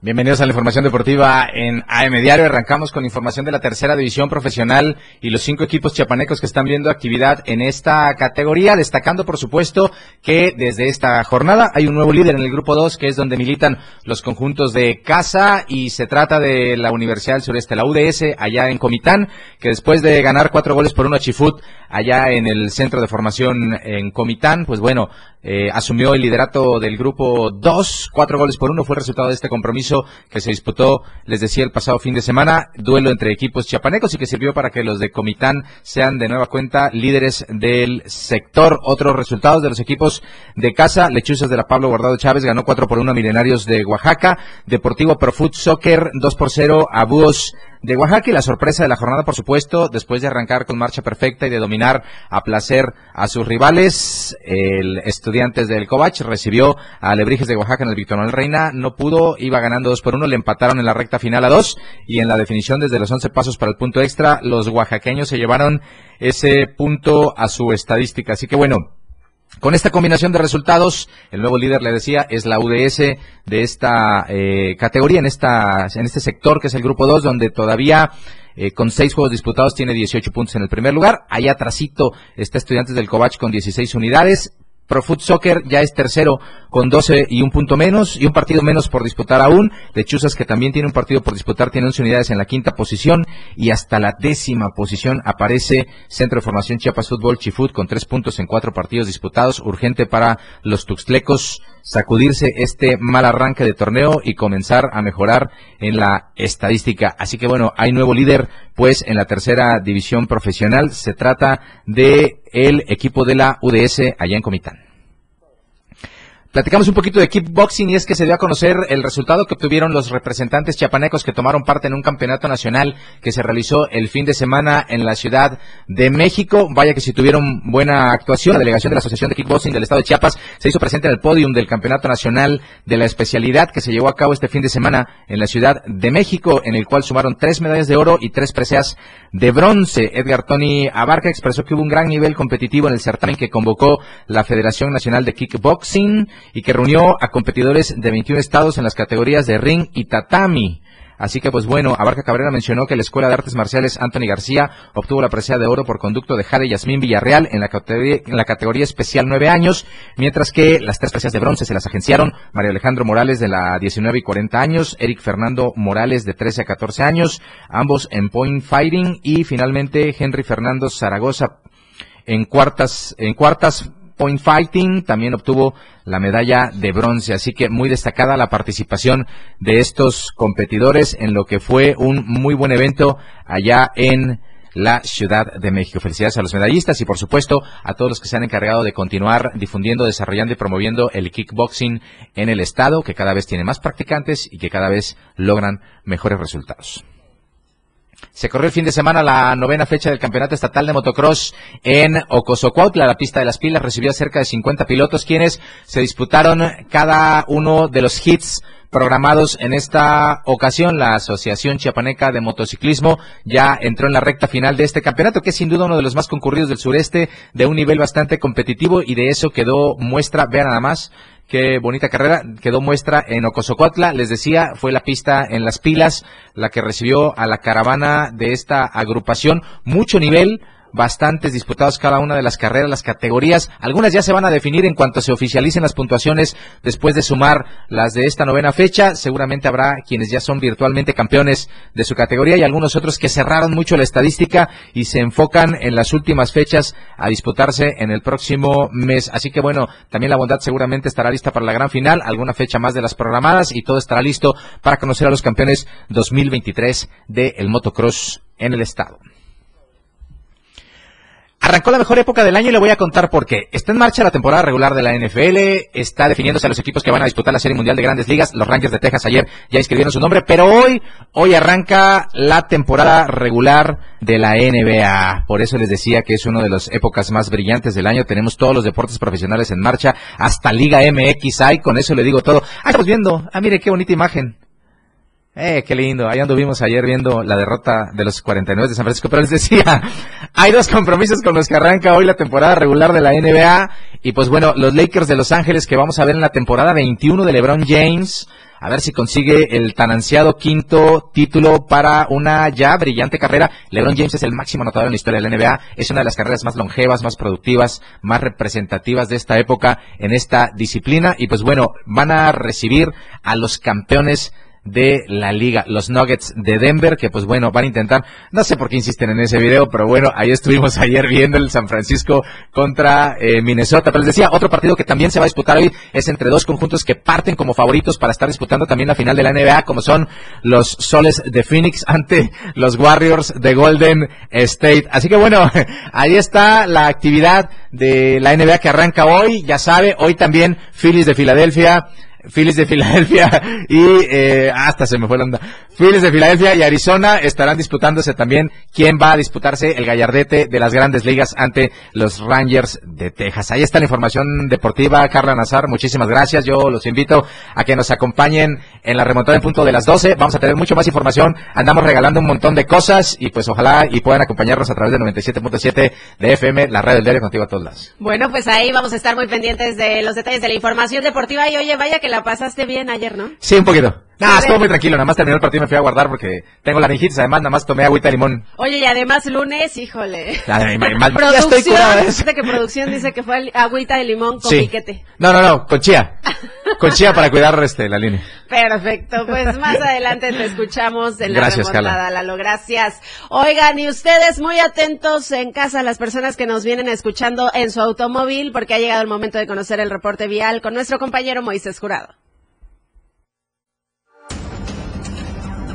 Bienvenidos a la información deportiva en AM Diario. Arrancamos con información de la tercera división profesional y los cinco equipos chiapanecos que están viendo actividad en esta categoría, destacando por supuesto que desde esta jornada hay un nuevo líder en el grupo 2, que es donde militan los conjuntos de casa y se trata de la Universidad del Sureste, la UDS, allá en Comitán, que después de ganar cuatro goles por uno a Chifut, allá en el centro de formación en Comitán, pues bueno, eh, asumió el liderato del grupo 2, cuatro goles por uno fue el resultado de este compromiso que se disputó, les decía, el pasado fin de semana, duelo entre equipos chiapanecos y que sirvió para que los de Comitán sean de nueva cuenta líderes del sector. Otros resultados de los equipos de casa, Lechuzas de la Pablo Guardado Chávez ganó 4 por 1 a Milenarios de Oaxaca, Deportivo Profut Soccer 2 por 0 a Búhos de Oaxaca y la sorpresa de la jornada, por supuesto, después de arrancar con marcha perfecta y de dominar a placer a sus rivales, el Estudiantes del Covach recibió a Alebrijes de Oaxaca en el Víctor Manuel Reina, no pudo, iba ganando 2 por 1, le empataron en la recta final a 2 y en la definición desde los 11 pasos para el punto extra, los oaxaqueños se llevaron ese punto a su estadística. Así que bueno, con esta combinación de resultados, el nuevo líder, le decía, es la UDS de esta eh, categoría, en, esta, en este sector que es el grupo 2, donde todavía eh, con seis juegos disputados tiene 18 puntos en el primer lugar. Allá atrásito está Estudiantes del Covach con 16 unidades. Pro Foot Soccer ya es tercero con 12 y un punto menos y un partido menos por disputar aún. Lechuzas que también tiene un partido por disputar tiene 11 unidades en la quinta posición y hasta la décima posición aparece Centro de Formación Chiapas Fútbol Chifut con tres puntos en cuatro partidos disputados. Urgente para los tuxtlecos sacudirse este mal arranque de torneo y comenzar a mejorar en la estadística. Así que bueno, hay nuevo líder pues en la tercera división profesional. Se trata de el equipo de la UDS allá en Comitán. Platicamos un poquito de kickboxing y es que se dio a conocer el resultado que obtuvieron los representantes chiapanecos que tomaron parte en un campeonato nacional que se realizó el fin de semana en la Ciudad de México. Vaya que si tuvieron buena actuación, la delegación de la Asociación de Kickboxing del Estado de Chiapas se hizo presente en el podium del Campeonato Nacional de la especialidad que se llevó a cabo este fin de semana en la Ciudad de México, en el cual sumaron tres medallas de oro y tres preseas de bronce. Edgar Tony Abarca expresó que hubo un gran nivel competitivo en el certamen que convocó la Federación Nacional de Kickboxing y que reunió a competidores de 21 estados en las categorías de ring y tatami. Así que, pues bueno, Abarca Cabrera mencionó que la Escuela de Artes Marciales Anthony García obtuvo la presea de oro por conducto de Jade Yasmín Villarreal en la, categoría, en la categoría especial 9 años, mientras que las tres preseas de bronce se las agenciaron Mario Alejandro Morales de la 19 y 40 años, Eric Fernando Morales de 13 a 14 años, ambos en point fighting y finalmente Henry Fernando Zaragoza en cuartas, en cuartas Point Fighting también obtuvo la medalla de bronce, así que muy destacada la participación de estos competidores en lo que fue un muy buen evento allá en la Ciudad de México. Felicidades a los medallistas y por supuesto a todos los que se han encargado de continuar difundiendo, desarrollando y promoviendo el kickboxing en el estado, que cada vez tiene más practicantes y que cada vez logran mejores resultados. Se corrió el fin de semana la novena fecha del Campeonato Estatal de Motocross en Ocosocuautla. La pista de las pilas recibió cerca de 50 pilotos quienes se disputaron cada uno de los hits programados en esta ocasión. La Asociación Chiapaneca de Motociclismo ya entró en la recta final de este campeonato, que es sin duda uno de los más concurridos del sureste, de un nivel bastante competitivo y de eso quedó muestra, vean nada más, Qué bonita carrera. Quedó muestra en Ocosocotla. Les decía, fue la pista en las pilas la que recibió a la caravana de esta agrupación. Mucho nivel bastantes disputados cada una de las carreras, las categorías. Algunas ya se van a definir en cuanto se oficialicen las puntuaciones después de sumar las de esta novena fecha. Seguramente habrá quienes ya son virtualmente campeones de su categoría y algunos otros que cerraron mucho la estadística y se enfocan en las últimas fechas a disputarse en el próximo mes. Así que bueno, también la bondad seguramente estará lista para la gran final, alguna fecha más de las programadas y todo estará listo para conocer a los campeones 2023 del motocross en el estado. Arrancó la mejor época del año y le voy a contar por qué. Está en marcha la temporada regular de la NFL, está definiéndose a los equipos que van a disputar la Serie Mundial de Grandes Ligas. Los Rangers de Texas ayer ya escribieron su nombre, pero hoy, hoy arranca la temporada regular de la NBA. Por eso les decía que es una de las épocas más brillantes del año. Tenemos todos los deportes profesionales en marcha, hasta Liga MX hay, con eso le digo todo. Ah, estamos viendo, ah, mire qué bonita imagen. Eh, qué lindo. Ahí anduvimos ayer viendo la derrota de los 49 de San Francisco. Pero les decía, hay dos compromisos con los que arranca hoy la temporada regular de la NBA. Y pues bueno, los Lakers de Los Ángeles que vamos a ver en la temporada 21 de LeBron James. A ver si consigue el tan ansiado quinto título para una ya brillante carrera. LeBron James es el máximo anotador en la historia de la NBA. Es una de las carreras más longevas, más productivas, más representativas de esta época en esta disciplina. Y pues bueno, van a recibir a los campeones de la liga, los Nuggets de Denver, que pues bueno, van a intentar, no sé por qué insisten en ese video, pero bueno, ahí estuvimos ayer viendo el San Francisco contra eh, Minnesota, pero les decía, otro partido que también se va a disputar hoy es entre dos conjuntos que parten como favoritos para estar disputando también la final de la NBA, como son los Soles de Phoenix ante los Warriors de Golden State. Así que bueno, ahí está la actividad de la NBA que arranca hoy, ya sabe, hoy también Phillies de Filadelfia Phillies de Filadelfia y eh, hasta se me fue la onda. Phillies de Filadelfia y Arizona estarán disputándose también quién va a disputarse el gallardete de las grandes ligas ante los Rangers de Texas. Ahí está la información deportiva, Carla Nazar, muchísimas gracias. Yo los invito a que nos acompañen en la remontada en punto de las 12. Vamos a tener mucho más información. Andamos regalando un montón de cosas y pues ojalá y puedan acompañarnos a través de 97.7 de FM, la radio del diario contigo a todos lados. Bueno, pues ahí vamos a estar muy pendientes de los detalles de la información deportiva y oye, vaya que la pasaste bien ayer, ¿no? Sí, un poquito. Nada, estuvo muy tranquilo, nada más terminó el partido y me fui a guardar porque tengo la laringitis, además nada más tomé agüita de limón. Oye, y además lunes, híjole. Ay, mal- mal- ya estoy curado de fíjate que producción dice que fue agüita de limón con Sí. piquete. No, no, no, con chía. Con chía para cuidar este, la línea. Perfecto, pues más adelante te escuchamos en la Gracias, remontada, Carla. Lalo, gracias. Oigan, y ustedes muy atentos en casa, las personas que nos vienen escuchando en su automóvil, porque ha llegado el momento de conocer el reporte vial con nuestro compañero Moisés Jurado.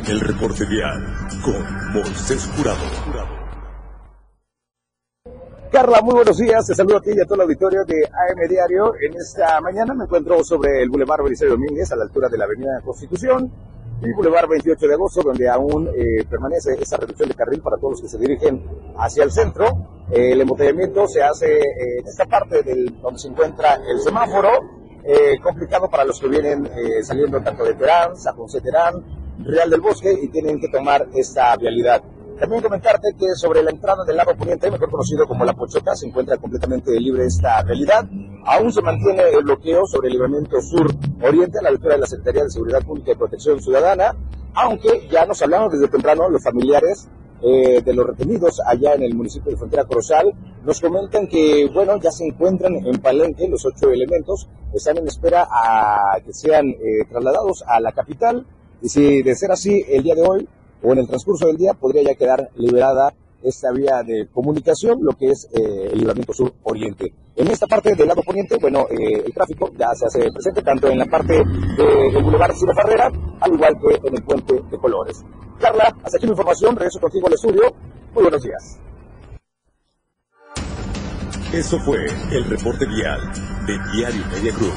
El reporte vial con Moisés Jurado. Carla, muy buenos días. Te saludo a ti y a todo el auditorio de AM Diario. En esta mañana me encuentro sobre el Boulevard Belisario Domínguez, a la altura de la Avenida Constitución, y Boulevard 28 de agosto, donde aún eh, permanece esa reducción de carril para todos los que se dirigen hacia el centro. Eh, el embotellamiento se hace eh, en esta parte del, donde se encuentra el semáforo, eh, complicado para los que vienen eh, saliendo tanto de Terán, San José Terán, Real del Bosque y tienen que tomar esta vialidad. También comentarte que sobre la entrada del lago Poniente, mejor conocido como La Pochota, se encuentra completamente libre esta realidad. Aún se mantiene el bloqueo sobre el libramiento sur-oriente a la altura de la Secretaría de Seguridad Pública y Protección Ciudadana, aunque ya nos hablamos desde temprano los familiares eh, de los retenidos allá en el municipio de Frontera Corozal, nos comentan que, bueno, ya se encuentran en Palenque los ocho elementos, están en espera a que sean eh, trasladados a la capital, y si de ser así, el día de hoy o en el transcurso del día podría ya quedar liberada esta vía de comunicación, lo que es eh, el libramiento sur-oriente. En esta parte del lado poniente, bueno, eh, el tráfico ya se hace presente tanto en la parte del Boulevard Ciro Ferrera, al igual que en el puente de Colores. Carla, hasta aquí mi información, regreso contigo al estudio. Muy buenos días. Eso fue el reporte vial de Diario Media Group.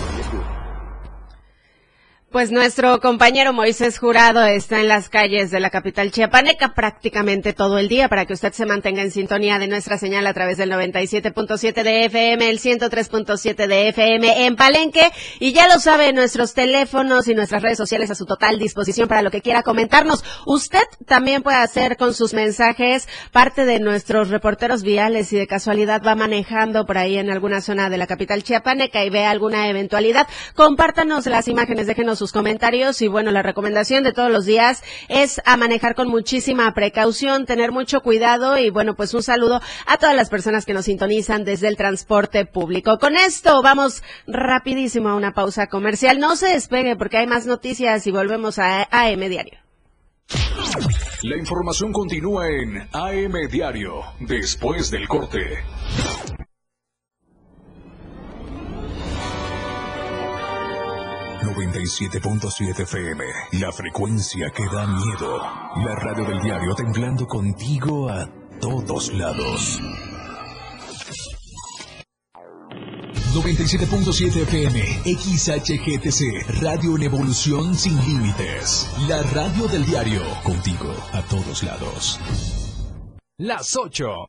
Pues nuestro compañero Moisés Jurado está en las calles de la capital chiapaneca prácticamente todo el día para que usted se mantenga en sintonía de nuestra señal a través del 97.7 de FM, el 103.7 de FM en Palenque. Y ya lo sabe, nuestros teléfonos y nuestras redes sociales a su total disposición para lo que quiera comentarnos. Usted también puede hacer con sus mensajes parte de nuestros reporteros viales y de casualidad va manejando por ahí en alguna zona de la capital chiapaneca y ve alguna eventualidad. Compártanos las imágenes, déjenos sus comentarios y bueno, la recomendación de todos los días es a manejar con muchísima precaución, tener mucho cuidado y bueno, pues un saludo a todas las personas que nos sintonizan desde el transporte público. Con esto vamos rapidísimo a una pausa comercial. No se despegue porque hay más noticias y volvemos a AM Diario. La información continúa en AM Diario, después del corte. 97.7 FM, la frecuencia que da miedo. La radio del diario temblando contigo a todos lados. 97.7 FM, XHGTC, Radio en Evolución Sin Límites. La radio del diario, contigo a todos lados. Las 8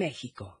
México.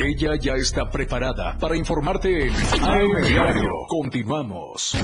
Ella ya está preparada para informarte en AM Diario. Continuamos.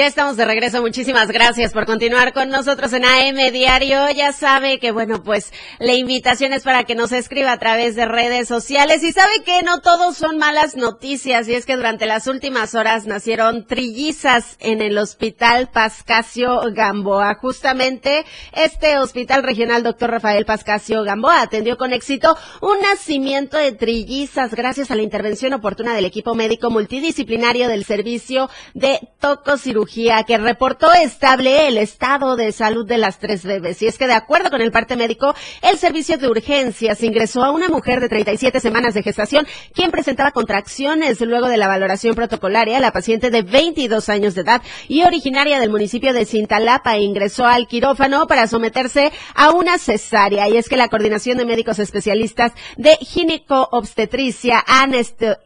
Ya estamos de regreso. Muchísimas gracias por continuar con nosotros en AM Diario. Ya sabe que, bueno, pues la invitación es para que nos escriba a través de redes sociales. Y sabe que no todos son malas noticias. Y es que durante las últimas horas nacieron trillizas en el Hospital Pascasio Gamboa. Justamente este Hospital Regional Doctor Rafael Pascasio Gamboa atendió con éxito un nacimiento de trillizas gracias a la intervención oportuna del equipo médico multidisciplinario del servicio de tococirugía que reportó estable el estado de salud de las tres bebés. Y es que de acuerdo con el parte médico, el servicio de urgencias ingresó a una mujer de 37 semanas de gestación, quien presentaba contracciones luego de la valoración protocolaria. La paciente de 22 años de edad y originaria del municipio de Cintalapa ingresó al quirófano para someterse a una cesárea. Y es que la coordinación de médicos especialistas de gineco-obstetricia,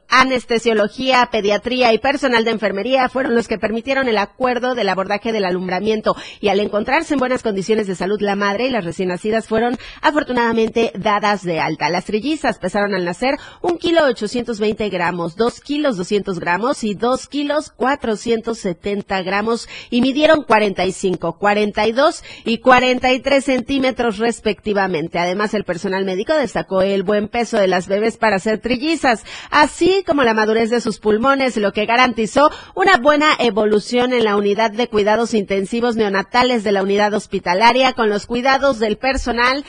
anestesiología, pediatría y personal de enfermería fueron los que permitieron el acuerdo del abordaje del alumbramiento y al encontrarse en buenas condiciones de salud la madre y las recién nacidas fueron afortunadamente dadas de alta. Las trillizas pesaron al nacer un kilo 820 gramos, dos kilos 200 gramos y dos kilos 470 gramos y midieron 45, 42 y 43 centímetros respectivamente. Además, el personal médico destacó el buen peso de las bebés para ser trillizas, así como la madurez de sus pulmones, lo que garantizó una buena evolución en la unidad de cuidados intensivos neonatales de la unidad hospitalaria con los cuidados del personal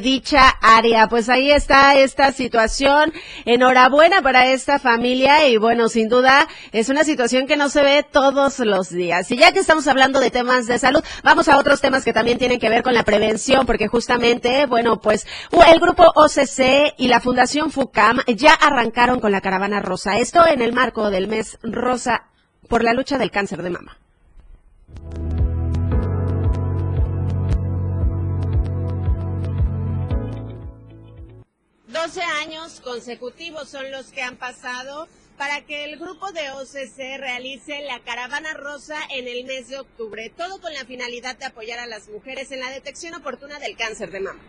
dicha área. Pues ahí está esta situación. Enhorabuena para esta familia y bueno, sin duda es una situación que no se ve todos los días. Y ya que estamos hablando de temas de salud, vamos a otros temas que también tienen que ver con la prevención, porque justamente, bueno, pues el grupo OCC y la Fundación FUCAM ya arrancaron con la caravana rosa. Esto en el marco del mes rosa por la lucha del cáncer de mama. Doce años consecutivos son los que han pasado para que el grupo de OCC realice la caravana rosa en el mes de octubre, todo con la finalidad de apoyar a las mujeres en la detección oportuna del cáncer de mama.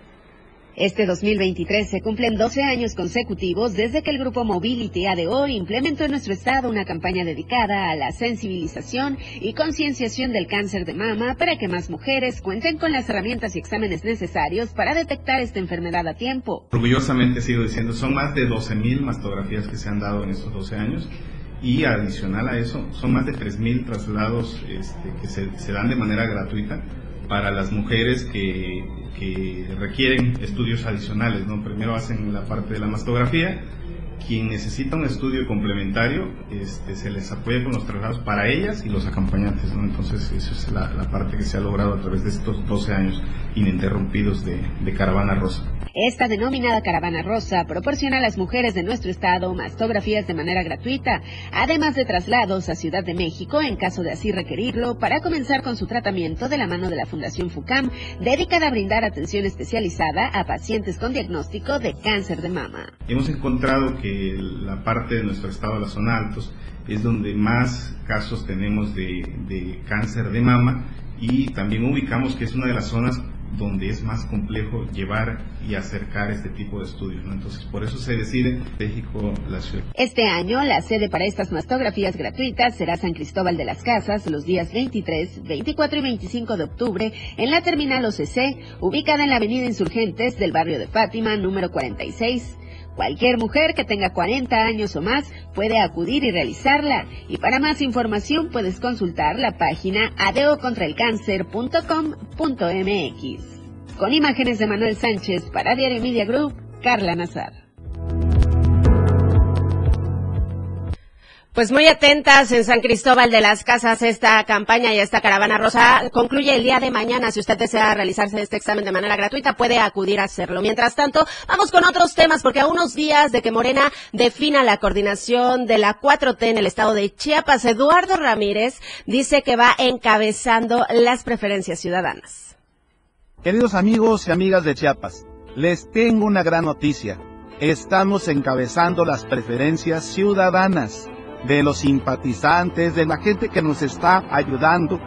Este 2023 se cumplen 12 años consecutivos desde que el grupo Mobility ADO implementó en nuestro estado una campaña dedicada a la sensibilización y concienciación del cáncer de mama para que más mujeres cuenten con las herramientas y exámenes necesarios para detectar esta enfermedad a tiempo. Orgullosamente sigo diciendo, son más de 12.000 mastografías que se han dado en estos 12 años y adicional a eso son más de 3.000 traslados este, que se, se dan de manera gratuita para las mujeres que, que requieren estudios adicionales, ¿no? Primero hacen la parte de la mastografía, quien necesita un estudio complementario, este, se les apoya con los traslados para ellas y los acompañantes, ¿no? Entonces, esa es la, la parte que se ha logrado a través de estos 12 años ininterrumpidos de, de Caravana Rosa. Esta denominada Caravana Rosa proporciona a las mujeres de nuestro estado mastografías de manera gratuita, además de traslados a Ciudad de México en caso de así requerirlo, para comenzar con su tratamiento de la mano de la Fundación FUCAM, dedicada a brindar atención especializada a pacientes con diagnóstico de cáncer de mama. Hemos encontrado que la parte de nuestro estado, la zona altos, es donde más casos tenemos de, de cáncer de mama y también ubicamos que es una de las zonas donde es más complejo llevar y acercar este tipo de estudios. ¿no? Entonces, por eso se decide México la ciudad. Este año, la sede para estas mastografías gratuitas será San Cristóbal de las Casas los días 23, 24 y 25 de octubre en la terminal OCC, ubicada en la avenida Insurgentes del barrio de Fátima, número 46. Cualquier mujer que tenga 40 años o más puede acudir y realizarla. Y para más información puedes consultar la página adeocontraelcáncer.com.mx. Con imágenes de Manuel Sánchez para Diario Media Group, Carla Nazar. Pues muy atentas en San Cristóbal de las Casas esta campaña y esta caravana rosa concluye el día de mañana. Si usted desea realizarse este examen de manera gratuita, puede acudir a hacerlo. Mientras tanto, vamos con otros temas porque a unos días de que Morena defina la coordinación de la 4T en el estado de Chiapas, Eduardo Ramírez dice que va encabezando las preferencias ciudadanas. Queridos amigos y amigas de Chiapas, les tengo una gran noticia. Estamos encabezando las preferencias ciudadanas de los simpatizantes, de la gente que nos está ayudando.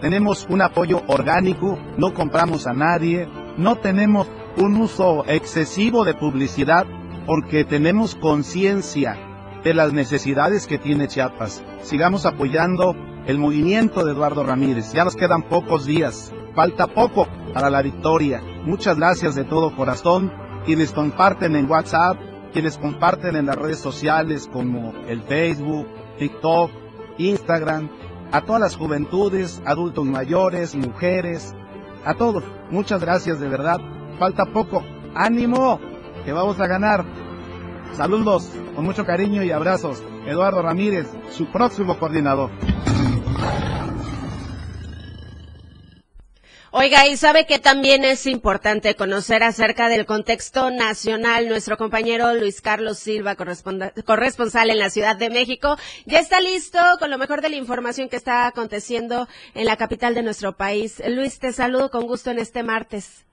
Tenemos un apoyo orgánico, no compramos a nadie, no tenemos un uso excesivo de publicidad porque tenemos conciencia de las necesidades que tiene Chiapas. Sigamos apoyando el movimiento de Eduardo Ramírez. Ya nos quedan pocos días, falta poco para la victoria. Muchas gracias de todo corazón. Quienes comparten en WhatsApp, quienes comparten en las redes sociales como el Facebook, TikTok, Instagram, a todas las juventudes, adultos mayores, mujeres, a todos. Muchas gracias de verdad. Falta poco. Ánimo, que vamos a ganar. Saludos, con mucho cariño y abrazos. Eduardo Ramírez, su próximo coordinador. Oiga, y sabe que también es importante conocer acerca del contexto nacional. Nuestro compañero Luis Carlos Silva, corresponsal en la Ciudad de México, ya está listo con lo mejor de la información que está aconteciendo en la capital de nuestro país. Luis, te saludo con gusto en este martes.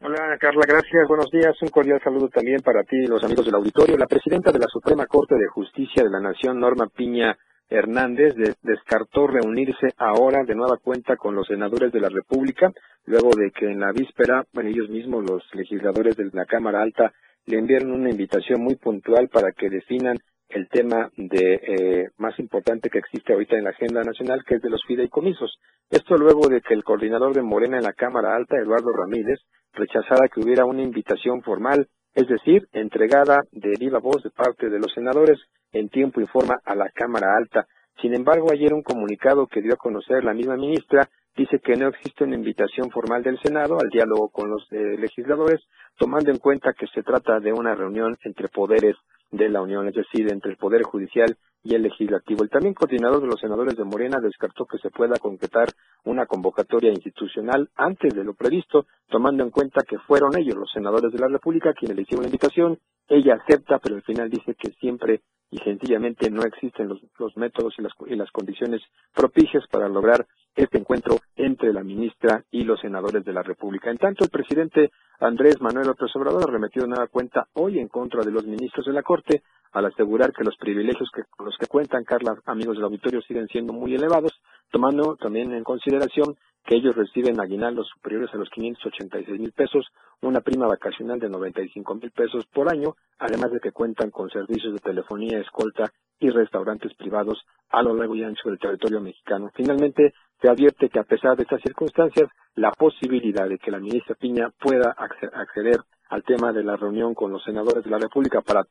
Hola Carla, gracias, buenos días. Un cordial saludo también para ti y los amigos del auditorio. La presidenta de la Suprema Corte de Justicia de la Nación, Norma Piña Hernández de- descartó reunirse ahora de nueva cuenta con los senadores de la República, luego de que en la víspera, bueno, ellos mismos, los legisladores de la Cámara Alta, le enviaron una invitación muy puntual para que definan el tema de eh, más importante que existe ahorita en la agenda nacional, que es de los fideicomisos. Esto luego de que el coordinador de Morena en la Cámara Alta, Eduardo Ramírez, rechazara que hubiera una invitación formal, es decir, entregada de viva voz de parte de los senadores en tiempo y forma a la Cámara Alta. Sin embargo, ayer un comunicado que dio a conocer la misma ministra dice que no existe una invitación formal del Senado al diálogo con los eh, legisladores, tomando en cuenta que se trata de una reunión entre poderes de la Unión, es decir, entre el Poder Judicial y el Legislativo. El también coordinador de los senadores de Morena descartó que se pueda concretar una convocatoria institucional antes de lo previsto, tomando en cuenta que fueron ellos, los senadores de la República, quienes le hicieron la invitación. Ella acepta, pero al final dice que siempre y sencillamente no existen los, los métodos y las, y las condiciones propicias para lograr este encuentro entre la ministra y los senadores de la República. En tanto, el presidente Andrés Manuel López Obrador arremetió de nueva cuenta hoy en contra de los ministros de la Corte al asegurar que los privilegios que, los que cuentan, Carla, amigos del auditorio, siguen siendo muy elevados, tomando también en consideración que ellos reciben aguinaldos superiores a los 586 mil pesos, una prima vacacional de 95 mil pesos por año, además de que cuentan con servicios de telefonía, escolta y restaurantes privados a lo largo y ancho del territorio mexicano. Finalmente, se advierte que a pesar de estas circunstancias, la posibilidad de que la ministra Piña pueda acce- acceder al tema de la reunión con los senadores de la República para,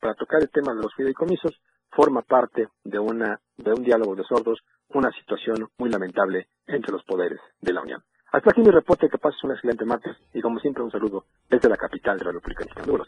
para tocar el tema de los fideicomisos forma parte de una de un diálogo de sordos, una situación muy lamentable entre los poderes de la Unión. Hasta aquí mi reporte, que pases un excelente martes y como siempre un saludo desde la capital de la República Mexicana.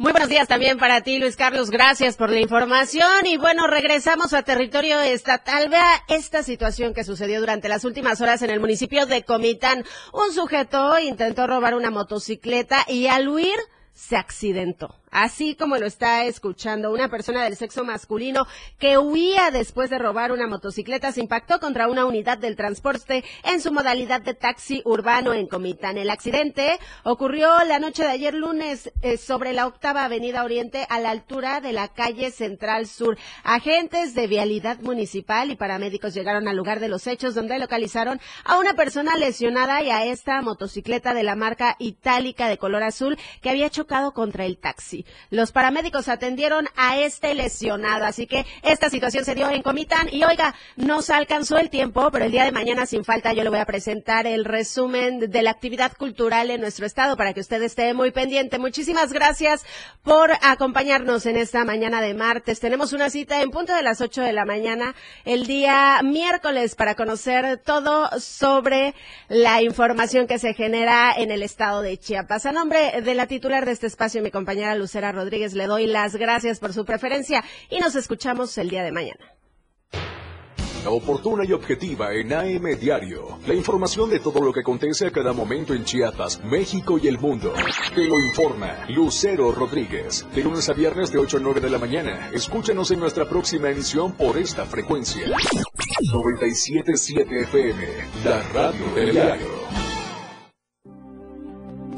Muy buenos días. También para ti, Luis Carlos. Gracias por la información. Y bueno, regresamos a territorio estatal. Vea esta situación que sucedió durante las últimas horas en el municipio de Comitán. Un sujeto intentó robar una motocicleta y al huir se accidentó. Así como lo está escuchando, una persona del sexo masculino que huía después de robar una motocicleta se impactó contra una unidad del transporte en su modalidad de taxi urbano en Comitán. El accidente ocurrió la noche de ayer lunes eh, sobre la octava avenida Oriente a la altura de la calle Central Sur. Agentes de vialidad municipal y paramédicos llegaron al lugar de los hechos donde localizaron a una persona lesionada y a esta motocicleta de la marca itálica de color azul que había chocado contra el taxi. Los paramédicos atendieron a este lesionado, así que esta situación se dio en Comitán y oiga, nos alcanzó el tiempo, pero el día de mañana sin falta yo le voy a presentar el resumen de la actividad cultural en nuestro estado para que usted esté muy pendiente. Muchísimas gracias por acompañarnos en esta mañana de martes. Tenemos una cita en punto de las 8 de la mañana el día miércoles para conocer todo sobre la información que se genera en el estado de Chiapas. A nombre de la titular de este espacio, mi compañera Lucera Rodríguez, le doy las gracias por su preferencia y nos escuchamos el día de mañana. Oportuna y objetiva en AM Diario. La información de todo lo que acontece a cada momento en Chiapas, México y el mundo. Te lo informa Lucero Rodríguez. De lunes a viernes de 8 a 9 de la mañana. Escúchanos en nuestra próxima emisión por esta frecuencia. 97.7 FM. La radio del diario.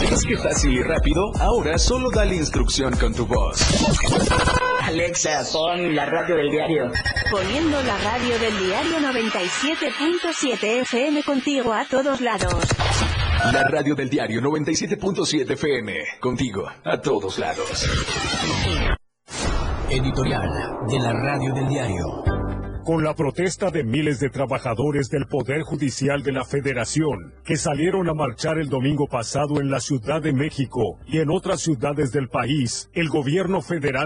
¿Ves qué fácil y rápido? Ahora solo dale instrucción con tu voz. Alexa, pon la radio del diario. Poniendo la radio del diario 97.7 FM contigo a todos lados. La radio del diario 97.7 FM. Contigo, a todos lados. Editorial de la radio del diario. Con la protesta de miles de trabajadores del Poder Judicial de la Federación, que salieron a marchar el domingo pasado en la Ciudad de México y en otras ciudades del país, el gobierno federal